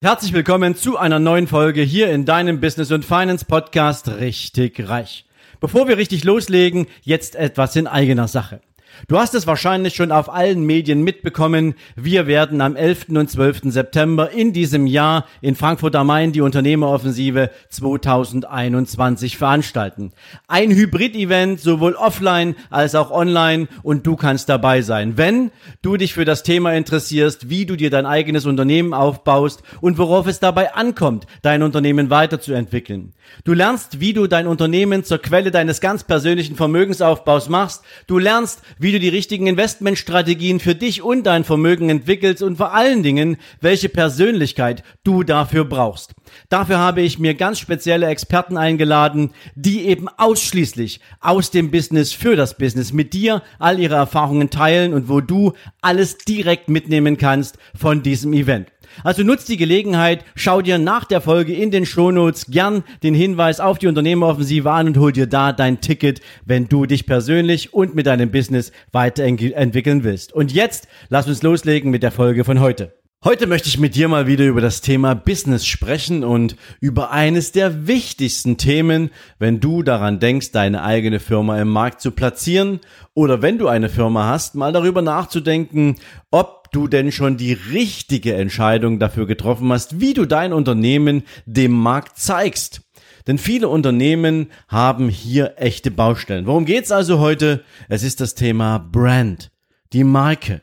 Herzlich willkommen zu einer neuen Folge hier in deinem Business und Finance Podcast Richtig Reich. Bevor wir richtig loslegen, jetzt etwas in eigener Sache. Du hast es wahrscheinlich schon auf allen Medien mitbekommen. Wir werden am 11. und 12. September in diesem Jahr in Frankfurt am Main die Unternehmeroffensive 2021 veranstalten. Ein Hybrid-Event, sowohl offline als auch online und du kannst dabei sein. Wenn du dich für das Thema interessierst, wie du dir dein eigenes Unternehmen aufbaust und worauf es dabei ankommt, dein Unternehmen weiterzuentwickeln. Du lernst, wie du dein Unternehmen zur Quelle deines ganz persönlichen Vermögensaufbaus machst. Du lernst, wie du die richtigen Investmentstrategien für dich und dein Vermögen entwickelst und vor allen Dingen, welche Persönlichkeit du dafür brauchst. Dafür habe ich mir ganz spezielle Experten eingeladen, die eben ausschließlich aus dem Business für das Business mit dir all ihre Erfahrungen teilen und wo du alles direkt mitnehmen kannst von diesem Event. Also nutzt die Gelegenheit, schau dir nach der Folge in den Shownotes gern den Hinweis auf die Unternehmeroffensive an und hol dir da dein Ticket, wenn du dich persönlich und mit deinem Business weiterentwickeln willst. Und jetzt lass uns loslegen mit der Folge von heute. Heute möchte ich mit dir mal wieder über das Thema Business sprechen und über eines der wichtigsten Themen, wenn du daran denkst, deine eigene Firma im Markt zu platzieren oder wenn du eine Firma hast, mal darüber nachzudenken, ob du denn schon die richtige Entscheidung dafür getroffen hast, wie du dein Unternehmen dem Markt zeigst. Denn viele Unternehmen haben hier echte Baustellen. Worum geht's also heute? Es ist das Thema Brand, die Marke.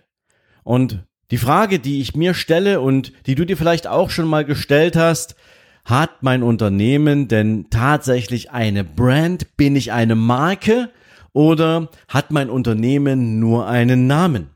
Und die Frage, die ich mir stelle und die du dir vielleicht auch schon mal gestellt hast, hat mein Unternehmen denn tatsächlich eine Brand? Bin ich eine Marke? Oder hat mein Unternehmen nur einen Namen?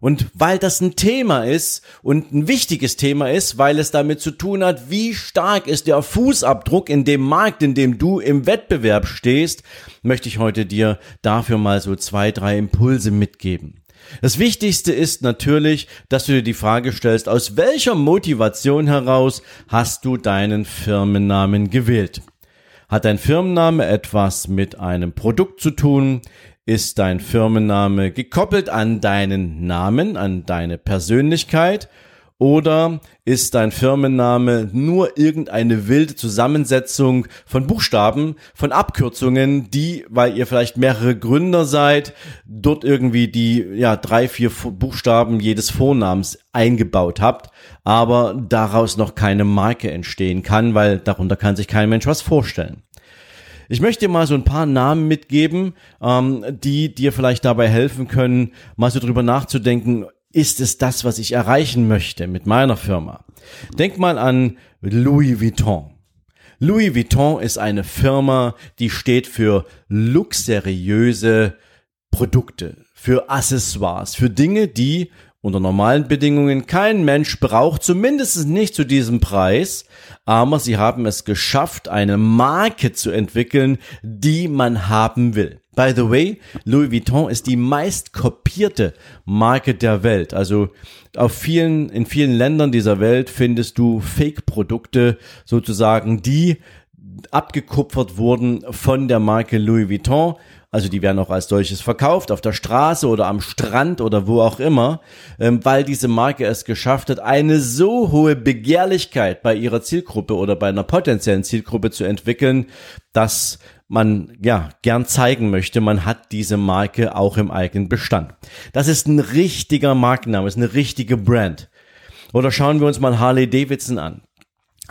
Und weil das ein Thema ist und ein wichtiges Thema ist, weil es damit zu tun hat, wie stark ist der Fußabdruck in dem Markt, in dem du im Wettbewerb stehst, möchte ich heute dir dafür mal so zwei, drei Impulse mitgeben. Das Wichtigste ist natürlich, dass du dir die Frage stellst, aus welcher Motivation heraus hast du deinen Firmennamen gewählt? Hat dein Firmenname etwas mit einem Produkt zu tun? Ist dein Firmenname gekoppelt an deinen Namen, an deine Persönlichkeit? Oder ist dein Firmenname nur irgendeine wilde Zusammensetzung von Buchstaben, von Abkürzungen, die, weil ihr vielleicht mehrere Gründer seid, dort irgendwie die ja drei, vier Buchstaben jedes Vornamens eingebaut habt, aber daraus noch keine Marke entstehen kann, weil darunter kann sich kein Mensch was vorstellen. Ich möchte dir mal so ein paar Namen mitgeben, ähm, die dir vielleicht dabei helfen können, mal so drüber nachzudenken, ist es das, was ich erreichen möchte mit meiner Firma? Denk mal an Louis Vuitton. Louis Vuitton ist eine Firma, die steht für luxuriöse Produkte, für Accessoires, für Dinge, die unter normalen Bedingungen kein Mensch braucht, zumindest nicht zu diesem Preis, aber sie haben es geschafft, eine Marke zu entwickeln, die man haben will. By the way, Louis Vuitton ist die meist kopierte Marke der Welt. Also auf vielen, in vielen Ländern dieser Welt findest du Fake-Produkte sozusagen, die abgekupfert wurden von der Marke Louis Vuitton also die werden auch als solches verkauft, auf der Straße oder am Strand oder wo auch immer, ähm, weil diese Marke es geschafft hat, eine so hohe Begehrlichkeit bei ihrer Zielgruppe oder bei einer potenziellen Zielgruppe zu entwickeln, dass man ja gern zeigen möchte, man hat diese Marke auch im eigenen Bestand. Das ist ein richtiger Markenname, ist eine richtige Brand. Oder schauen wir uns mal Harley Davidson an.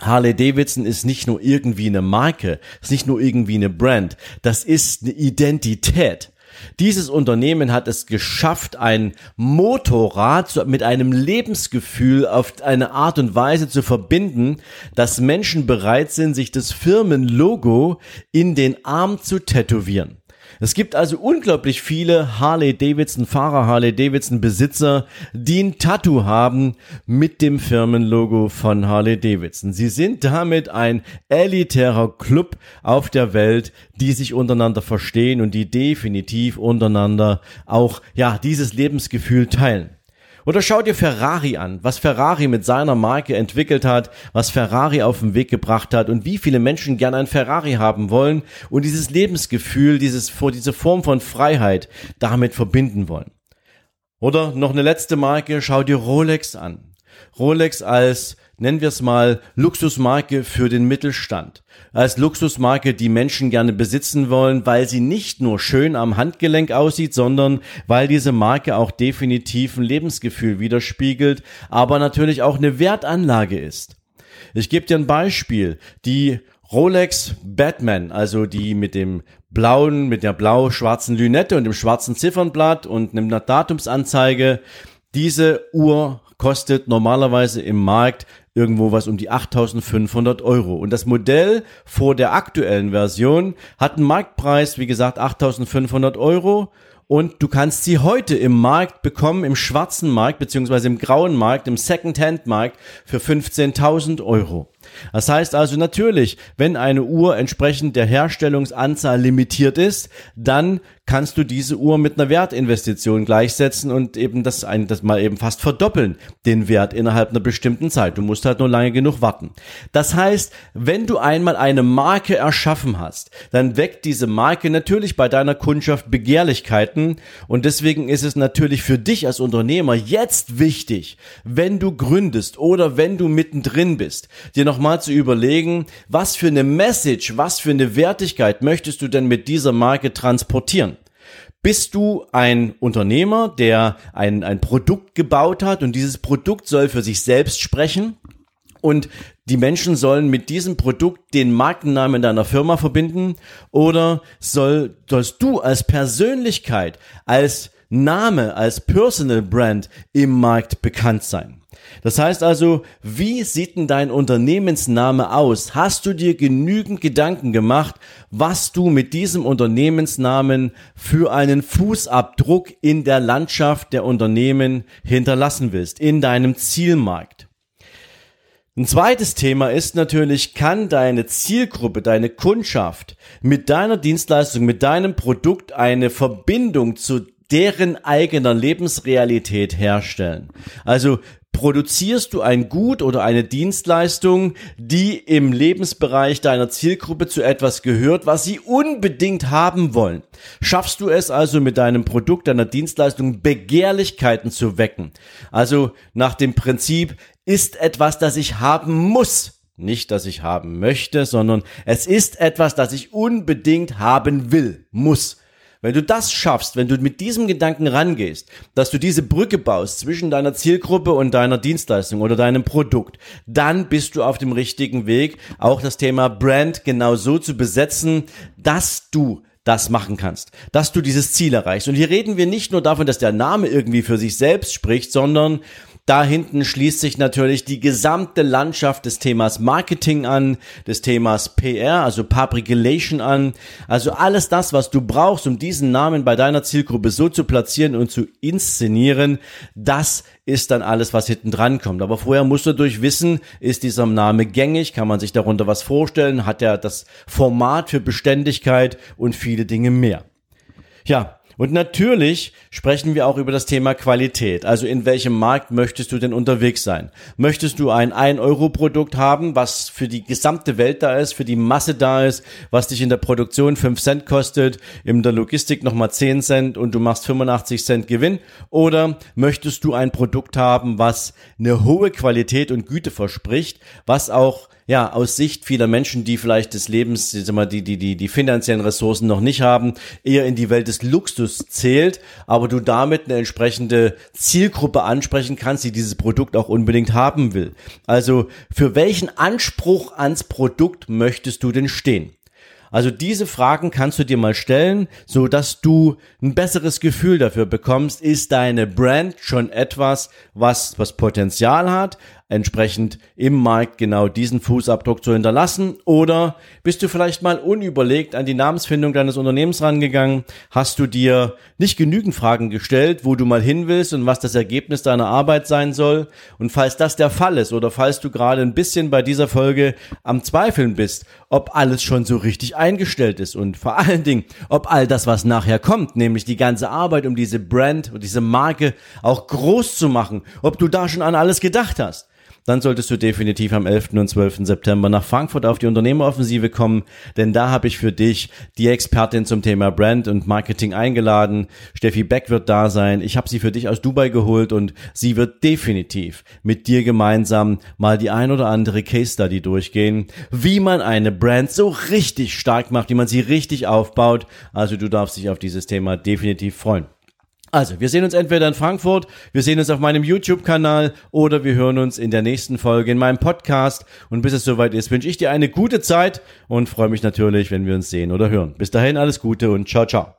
Harley Davidson ist nicht nur irgendwie eine Marke, ist nicht nur irgendwie eine Brand, das ist eine Identität. Dieses Unternehmen hat es geschafft, ein Motorrad mit einem Lebensgefühl auf eine Art und Weise zu verbinden, dass Menschen bereit sind, sich das Firmenlogo in den Arm zu tätowieren. Es gibt also unglaublich viele Harley-Davidson-Fahrer, Harley-Davidson-Besitzer, die ein Tattoo haben mit dem Firmenlogo von Harley-Davidson. Sie sind damit ein elitärer Club auf der Welt, die sich untereinander verstehen und die definitiv untereinander auch, ja, dieses Lebensgefühl teilen. Oder schau dir Ferrari an, was Ferrari mit seiner Marke entwickelt hat, was Ferrari auf den Weg gebracht hat und wie viele Menschen gerne ein Ferrari haben wollen und dieses Lebensgefühl, dieses, diese Form von Freiheit damit verbinden wollen. Oder noch eine letzte Marke, schau dir Rolex an. Rolex als nennen wir es mal, Luxusmarke für den Mittelstand. Als Luxusmarke, die Menschen gerne besitzen wollen, weil sie nicht nur schön am Handgelenk aussieht, sondern weil diese Marke auch definitiv ein Lebensgefühl widerspiegelt, aber natürlich auch eine Wertanlage ist. Ich gebe dir ein Beispiel. Die Rolex Batman, also die mit dem blauen, mit der blau-schwarzen Lünette und dem schwarzen Ziffernblatt und einer Datumsanzeige. Diese Uhr kostet normalerweise im Markt irgendwo was um die 8500 Euro. Und das Modell vor der aktuellen Version hat einen Marktpreis, wie gesagt, 8500 Euro und du kannst sie heute im Markt bekommen, im schwarzen Markt beziehungsweise im grauen Markt, im Second-Hand-Markt für 15.000 Euro. Das heißt also natürlich, wenn eine Uhr entsprechend der Herstellungsanzahl limitiert ist, dann kannst du diese Uhr mit einer Wertinvestition gleichsetzen und eben das, ein, das mal eben fast verdoppeln, den Wert innerhalb einer bestimmten Zeit. Du musst halt nur lange genug warten. Das heißt, wenn du einmal eine Marke erschaffen hast, dann weckt diese Marke natürlich bei deiner Kundschaft Begehrlichkeiten und deswegen ist es natürlich für dich als Unternehmer jetzt wichtig, wenn du gründest oder wenn du mittendrin bist, dir nochmal zu überlegen, was für eine Message, was für eine Wertigkeit möchtest du denn mit dieser Marke transportieren? Bist du ein Unternehmer, der ein, ein Produkt gebaut hat und dieses Produkt soll für sich selbst sprechen? Und die Menschen sollen mit diesem Produkt den Markennamen deiner Firma verbinden? Oder soll, sollst du als Persönlichkeit, als Name, als Personal Brand im Markt bekannt sein? Das heißt also, wie sieht denn dein Unternehmensname aus? Hast du dir genügend Gedanken gemacht, was du mit diesem Unternehmensnamen für einen Fußabdruck in der Landschaft der Unternehmen hinterlassen willst, in deinem Zielmarkt? Ein zweites Thema ist natürlich, kann deine Zielgruppe, deine Kundschaft mit deiner Dienstleistung, mit deinem Produkt eine Verbindung zu deren eigener Lebensrealität herstellen. Also produzierst du ein Gut oder eine Dienstleistung, die im Lebensbereich deiner Zielgruppe zu etwas gehört, was sie unbedingt haben wollen. Schaffst du es also mit deinem Produkt, deiner Dienstleistung Begehrlichkeiten zu wecken? Also nach dem Prinzip, ist etwas, das ich haben muss. Nicht, dass ich haben möchte, sondern es ist etwas, das ich unbedingt haben will, muss. Wenn du das schaffst, wenn du mit diesem Gedanken rangehst, dass du diese Brücke baust zwischen deiner Zielgruppe und deiner Dienstleistung oder deinem Produkt, dann bist du auf dem richtigen Weg, auch das Thema Brand genau so zu besetzen, dass du das machen kannst, dass du dieses Ziel erreichst. Und hier reden wir nicht nur davon, dass der Name irgendwie für sich selbst spricht, sondern da hinten schließt sich natürlich die gesamte Landschaft des Themas Marketing an, des Themas PR, also Public Relation an. Also alles das, was du brauchst, um diesen Namen bei deiner Zielgruppe so zu platzieren und zu inszenieren, das ist dann alles, was hinten dran kommt. Aber vorher musst du durch wissen, ist dieser Name gängig, kann man sich darunter was vorstellen, hat er das Format für Beständigkeit und viele Dinge mehr. Ja, und natürlich sprechen wir auch über das Thema Qualität. Also in welchem Markt möchtest du denn unterwegs sein? Möchtest du ein 1-Euro-Produkt haben, was für die gesamte Welt da ist, für die Masse da ist, was dich in der Produktion 5 Cent kostet, in der Logistik nochmal 10 Cent und du machst 85 Cent Gewinn? Oder möchtest du ein Produkt haben, was eine hohe Qualität und Güte verspricht, was auch ja, aus Sicht vieler Menschen, die vielleicht des Lebens, die, die, die, die finanziellen Ressourcen noch nicht haben, eher in die Welt des Luxus zählt, aber du damit eine entsprechende Zielgruppe ansprechen kannst, die dieses Produkt auch unbedingt haben will. Also, für welchen Anspruch ans Produkt möchtest du denn stehen? Also diese Fragen kannst du dir mal stellen, so dass du ein besseres Gefühl dafür bekommst, ist deine Brand schon etwas, was, was Potenzial hat, entsprechend im Markt genau diesen Fußabdruck zu hinterlassen? Oder bist du vielleicht mal unüberlegt an die Namensfindung deines Unternehmens rangegangen? Hast du dir nicht genügend Fragen gestellt, wo du mal hin willst und was das Ergebnis deiner Arbeit sein soll? Und falls das der Fall ist oder falls du gerade ein bisschen bei dieser Folge am Zweifeln bist, ob alles schon so richtig eingestellt ist und vor allen Dingen, ob all das, was nachher kommt, nämlich die ganze Arbeit um diese Brand und diese Marke auch groß zu machen, ob du da schon an alles gedacht hast dann solltest du definitiv am 11. und 12. September nach Frankfurt auf die Unternehmeroffensive kommen, denn da habe ich für dich die Expertin zum Thema Brand und Marketing eingeladen. Steffi Beck wird da sein. Ich habe sie für dich aus Dubai geholt und sie wird definitiv mit dir gemeinsam mal die ein oder andere Case Study durchgehen, wie man eine Brand so richtig stark macht, wie man sie richtig aufbaut. Also du darfst dich auf dieses Thema definitiv freuen. Also, wir sehen uns entweder in Frankfurt, wir sehen uns auf meinem YouTube-Kanal oder wir hören uns in der nächsten Folge in meinem Podcast. Und bis es soweit ist, wünsche ich dir eine gute Zeit und freue mich natürlich, wenn wir uns sehen oder hören. Bis dahin alles Gute und ciao, ciao.